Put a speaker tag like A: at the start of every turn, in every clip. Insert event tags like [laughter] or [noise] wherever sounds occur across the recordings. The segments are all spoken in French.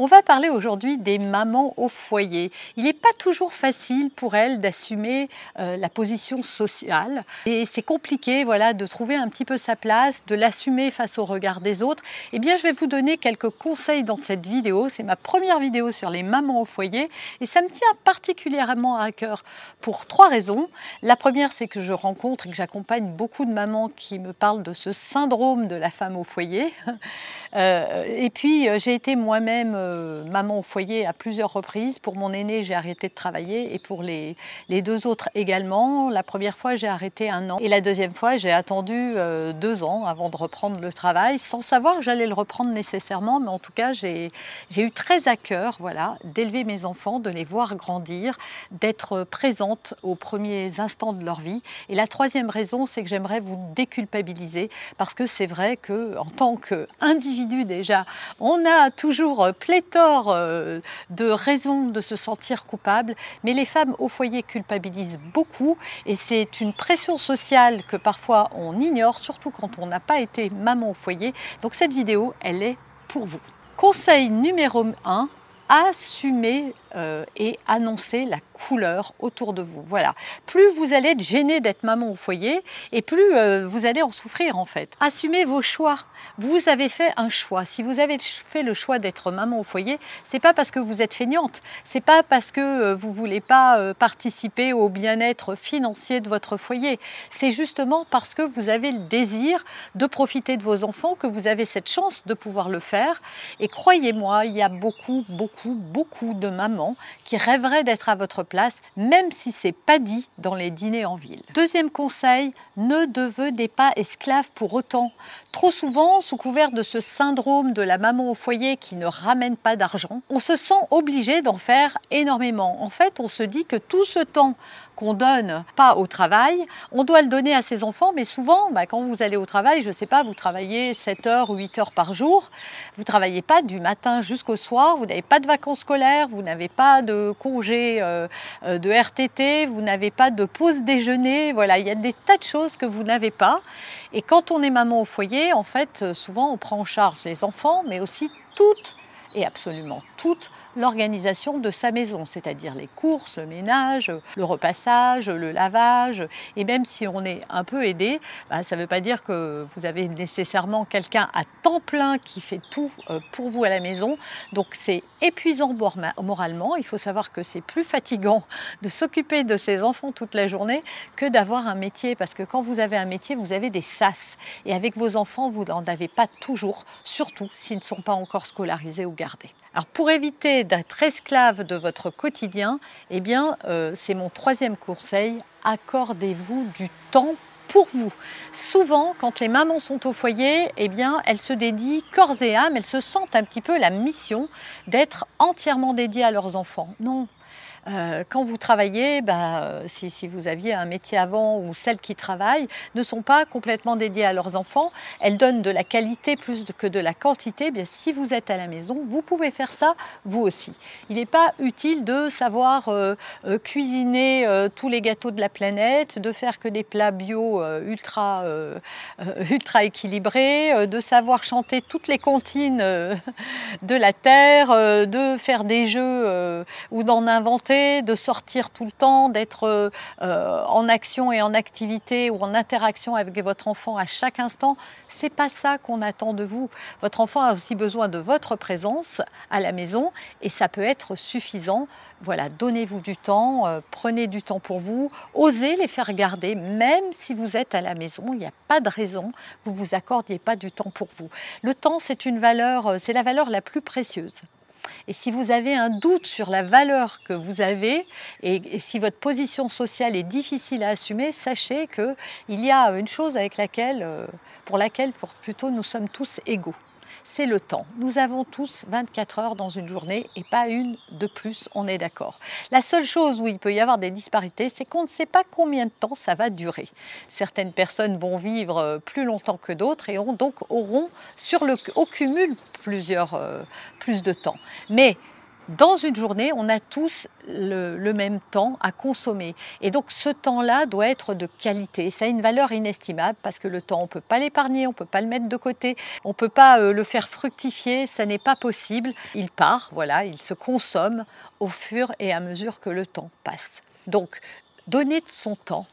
A: On va parler aujourd'hui des mamans au foyer. Il n'est pas toujours facile pour elles d'assumer euh, la position sociale et c'est compliqué voilà, de trouver un petit peu sa place, de l'assumer face au regard des autres. Eh bien, je vais vous donner quelques conseils dans cette vidéo. C'est ma première vidéo sur les mamans au foyer et ça me tient particulièrement à cœur pour trois raisons. La première, c'est que je rencontre et que j'accompagne beaucoup de mamans qui me parlent de ce syndrome de la femme au foyer. [laughs] Euh, et puis, euh, j'ai été moi-même euh, maman au foyer à plusieurs reprises. Pour mon aîné, j'ai arrêté de travailler et pour les, les, deux autres également. La première fois, j'ai arrêté un an et la deuxième fois, j'ai attendu euh, deux ans avant de reprendre le travail, sans savoir que j'allais le reprendre nécessairement. Mais en tout cas, j'ai eu très à cœur voilà, d'élever mes enfants, de les voir grandir, d'être présente aux premiers instants de leur vie. Et la troisième raison, c'est que j'aimerais vous déculpabiliser parce que c'est vrai qu'en tant qu'individu déjà, on a toujours plein pléthore euh, de raisons de se sentir coupable, mais les femmes au foyer culpabilisent beaucoup et c'est une pression sociale que parfois on ignore, surtout quand on n'a pas été maman au foyer. Donc cette vidéo, elle est pour vous. Conseil numéro 1, assumer euh, et annoncer la couleur autour de vous. Voilà. Plus vous allez être gêné d'être maman au foyer et plus euh, vous allez en souffrir en fait. Assumez vos choix. Vous avez fait un choix. Si vous avez fait le choix d'être maman au foyer, c'est pas parce que vous êtes feignante, c'est pas parce que euh, vous voulez pas participer au bien-être financier de votre foyer. C'est justement parce que vous avez le désir de profiter de vos enfants que vous avez cette chance de pouvoir le faire. Et croyez-moi, il y a beaucoup, beaucoup, beaucoup de mamans qui rêveraient d'être à votre place, même si c'est pas dit dans les dîners en ville. Deuxième conseil, ne devenez pas esclave pour autant. Trop souvent, sous couvert de ce syndrome de la maman au foyer qui ne ramène pas d'argent, on se sent obligé d'en faire énormément. En fait, on se dit que tout ce temps qu'on donne pas au travail, on doit le donner à ses enfants, mais souvent, bah, quand vous allez au travail, je ne sais pas, vous travaillez 7 heures ou 8 heures par jour, vous ne travaillez pas du matin jusqu'au soir, vous n'avez pas de vacances scolaires, vous n'avez pas de congé euh, euh, de RTT, vous n'avez pas de pause déjeuner, voilà, il y a des tas de choses que vous n'avez pas. Et quand on est maman au foyer, en fait, souvent on prend en charge les enfants, mais aussi toutes et absolument toute l'organisation de sa maison, c'est-à-dire les courses, le ménage, le repassage, le lavage. Et même si on est un peu aidé, bah, ça ne veut pas dire que vous avez nécessairement quelqu'un à temps plein qui fait tout euh, pour vous à la maison. Donc c'est épuisant moralement. Il faut savoir que c'est plus fatigant de s'occuper de ses enfants toute la journée que d'avoir un métier. Parce que quand vous avez un métier, vous avez des sas. Et avec vos enfants, vous n'en avez pas toujours, surtout s'ils ne sont pas encore scolarisés Alors pour éviter d'être esclave de votre quotidien, eh bien euh, c'est mon troisième conseil, accordez-vous du temps pour vous. Souvent, quand les mamans sont au foyer, eh bien, elles se dédient corps et âme, elles se sentent un petit peu la mission d'être entièrement dédiées à leurs enfants. Non, euh, quand vous travaillez, bah, euh, si, vous aviez un métier avant ou celles qui travaillent ne sont pas complètement dédiées à leurs enfants, elles donnent de la qualité plus que de la quantité. Eh bien, si vous êtes à la maison, vous pouvez faire ça vous aussi. Il n'est pas utile de savoir euh, cuisiner tous les gâteaux de la planète, de faire que des plats bio ultra, ultra équilibrés, de savoir chanter toutes les comptines [laughs] de la terre, de faire des jeux ou d'en inventer de sortir tout le temps, d'être euh, euh, en action et en activité ou en interaction avec votre enfant à chaque instant, c'est pas ça qu'on attend de vous. Votre enfant a aussi besoin de votre présence à la maison et ça peut être suffisant. Voilà, donnez-vous du temps, euh, prenez du temps pour vous, osez les faire garder, même si vous êtes à la maison, il n'y a pas de raison que vous vous accordiez pas du temps pour vous. Le temps, c'est une valeur, c'est la valeur la plus précieuse. Et si vous avez un doute sur la valeur que vous avez et, si votre position sociale est difficile à assumer, sachez qu'il y a une chose avec laquelle, euh, pour laquelle plutôt nous sommes tous égaux c'est le temps. Nous avons tous 24 heures dans une journée et pas une de plus, on est d'accord. La seule chose où il peut y avoir des disparités, c'est qu'on ne sait pas combien de temps ça va durer. Certaines personnes vont vivre plus longtemps que d'autres et ont donc auront sur le, au cumul plusieurs, euh, plus de temps. Mais dans une journée, on a tous le, même temps à consommer. Et donc ce temps-là doit être de qualité. Ça a une valeur inestimable parce que le temps, on ne peut pas l'épargner, on ne peut pas le mettre de côté, on ne peut pas euh, le faire fructifier, ça n'est pas possible. Il part, voilà, il se consomme au fur et à mesure que le temps passe. Donc donner de son temps,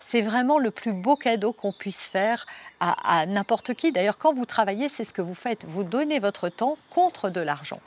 A: c'est vraiment le plus beau cadeau qu'on puisse faire à, à n'importe qui. D'ailleurs, quand vous travaillez, c'est ce que vous faites. Vous donnez votre temps contre de l'argent.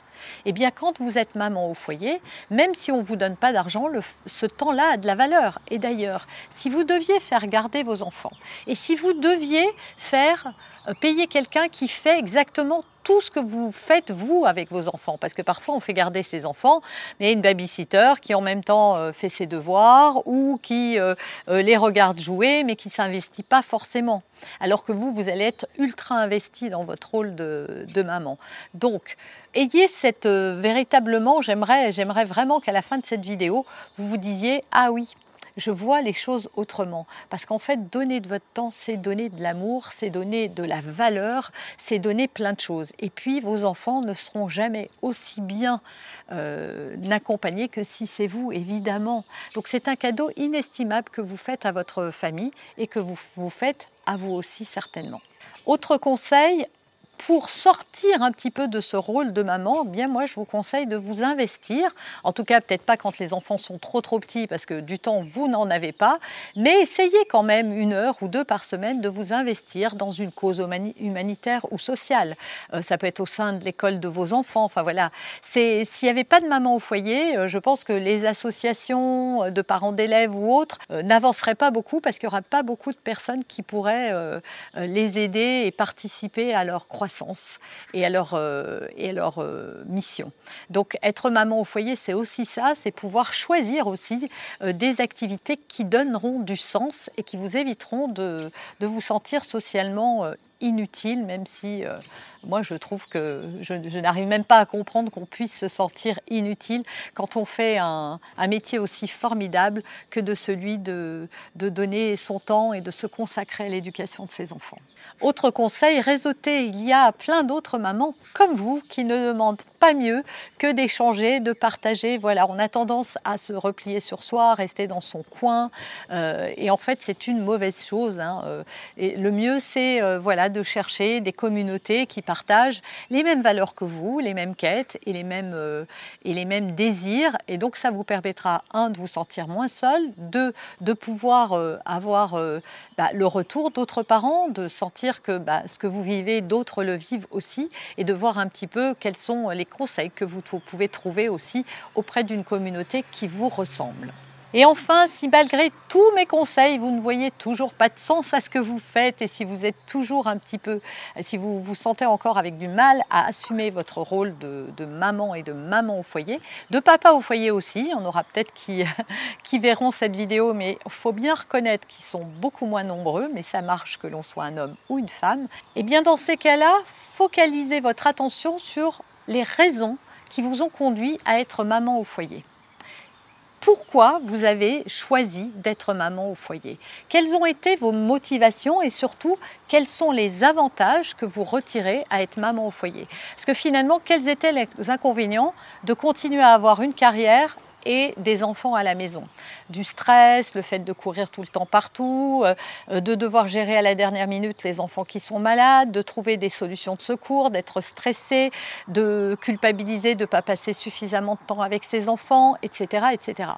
A: Eh bien, quand vous êtes maman au foyer, même si on ne vous donne pas d'argent, ce temps-là a de la valeur. Et d'ailleurs, si vous deviez faire garder vos enfants, et si vous deviez faire euh, payer quelqu'un qui fait exactement tout ce que vous faites vous avec vos enfants. Parce que parfois on fait garder ses enfants, mais une babysitter qui en même temps euh, fait ses devoirs ou qui euh, les regarde jouer, mais qui s'investit pas forcément. Alors que vous, vous allez être ultra investi dans votre rôle de, maman. Donc, ayez cette véritablement, j'aimerais, j'aimerais vraiment qu'à la fin de cette vidéo, vous vous disiez ah oui, je vois les choses autrement. Parce qu'en fait, donner de votre temps, c'est donner de l'amour, c'est donner de la valeur, c'est donner plein de choses. Et puis, vos enfants ne seront jamais aussi bien euh, accompagnés que si c'est vous, évidemment. Donc, c'est un cadeau inestimable que vous faites à votre famille et que vous vous faites à vous aussi certainement. Autre conseil, pour sortir un petit peu de ce rôle de maman, eh bien moi je vous conseille de vous investir. En tout cas, peut-être pas quand les enfants sont trop trop petits parce que du temps vous n'en avez pas, mais essayez quand même une heure ou deux par semaine de vous investir dans une cause humanitaire ou sociale. Euh, ça peut être au sein de l'école de vos enfants. Enfin voilà, s'il n'y avait pas de maman au foyer, euh, je pense que les associations de parents d'élèves ou autres euh, n'avanceraient pas beaucoup parce qu'il n'y aura pas beaucoup de personnes qui pourraient les aider et participer à leur croissance et à leur, euh, et euh, mission. Donc être maman au foyer, c'est aussi ça, c'est pouvoir choisir aussi euh, des activités qui donneront du sens et qui vous éviteront de, de vous sentir socialement inutile, même si euh, moi je trouve que je, n'arrive même pas à comprendre qu'on puisse se sentir inutile quand on fait un, métier aussi formidable que de celui de, de, donner son temps et de se consacrer à l'éducation de ses enfants. Autre conseil, réseauter. Il y a plein d'autres mamans comme vous qui ne demandent pas mieux que d'échanger, de partager. Voilà, on a tendance à se replier sur soi, rester dans son coin, euh, et en fait c'est une mauvaise chose. Hein, euh, et le mieux c'est voilà de chercher des communautés qui partagent les mêmes valeurs que vous, les mêmes quêtes et les mêmes, euh, et les mêmes désirs. Et donc ça vous permettra, un, de vous sentir moins seul, deux, de pouvoir euh, avoir euh, bah, le retour d'autres parents, de sentir que bah, ce que vous vivez, d'autres le vivent aussi, et de voir un petit peu quels sont les conseils que vous pouvez trouver aussi auprès d'une communauté qui vous ressemble. Et enfin, si malgré tous mes conseils, vous ne voyez toujours pas de sens à ce que vous faites et si vous êtes toujours un petit peu, si vous vous sentez encore avec du mal à assumer votre rôle de, maman et de maman au foyer, de papa au foyer aussi, on aura peut-être qui, [laughs] qui verront cette vidéo, mais il faut bien reconnaître qu'ils sont beaucoup moins nombreux, mais ça marche que l'on soit un homme ou une femme. Et eh bien dans ces cas-là, focalisez votre attention sur les raisons qui vous ont conduit à être maman au foyer pourquoi vous avez choisi d'être maman au foyer. Quelles ont été vos motivations et surtout quels sont les avantages que vous retirez à être maman au foyer? Parce que finalement, quels étaient les inconvénients de continuer à avoir une carrière et des enfants à la maison. Du stress, le fait de courir tout le temps partout, euh, de devoir gérer à la dernière minute les enfants qui sont malades, de trouver des solutions de secours, d'être stressé, de culpabiliser de ne pas passer suffisamment de temps avec ses enfants, etc. etc.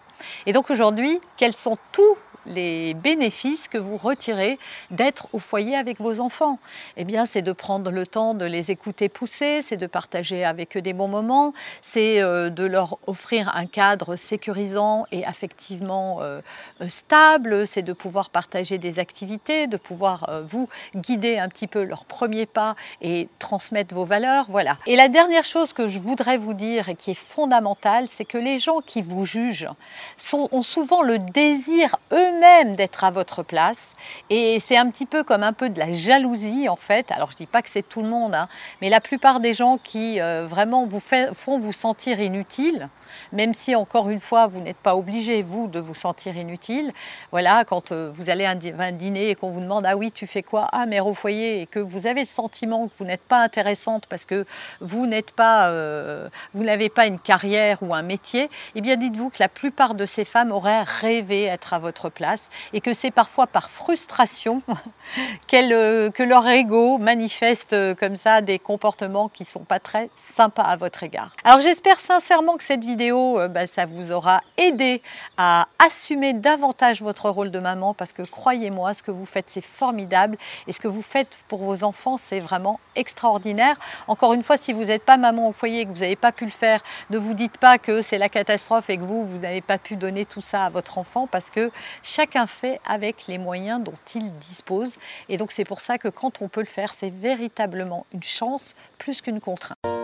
A: Et donc aujourd'hui, quels sont tous les bénéfices que vous retirez d'être au foyer avec vos enfants. Eh bien, c'est de prendre le temps de les écouter pousser, c'est de partager avec eux des bons moments, c'est euh, de leur offrir un cadre sécurisant et affectivement euh, stable, c'est de pouvoir partager des activités, de pouvoir euh, vous guider un petit peu leurs premiers pas et transmettre vos valeurs. Voilà. Et la dernière chose que je voudrais vous dire et qui est fondamentale, c'est que les gens qui vous jugent ont souvent le désir eux-mêmes d'être à votre place. Et c'est un petit peu comme un peu de la jalousie en fait. Alors je dis pas que c'est tout le monde, hein, mais la plupart des gens qui euh, vraiment vous font vous sentir inutile, même si encore une fois, vous n'êtes pas obligé, vous, de vous sentir inutile. Voilà, quand euh, vous allez à un dîner et qu'on vous demande Ah oui, tu fais quoi? Ah, mère au foyer, et que vous avez le sentiment que vous n'êtes pas intéressante parce que vous n'êtes pas, euh, vous n'avez pas une carrière ou un métier, eh bien dites-vous que la plupart de ces femmes auraient rêvé être à votre place et que c'est parfois par frustration [laughs] euh, que leur ego manifeste comme ça des comportements qui ne sont pas très sympas à votre égard. Alors j'espère sincèrement que cette vidéo euh, bah, ça vous aura aidé à assumer davantage votre rôle de maman parce que croyez-moi, ce que vous faites, c'est formidable et ce que vous faites pour vos enfants, c'est vraiment extraordinaire. Encore une fois, si vous n'êtes pas maman au foyer et que vous n'avez pas pu le faire, ne vous dites pas que c'est la catastrophe et que vous, vous n'avez pas pu donner tout ça à votre enfant parce que chacun fait avec les moyens dont il dispose. Et donc c'est pour ça que quand on peut le faire, c'est véritablement une chance plus qu'une contrainte.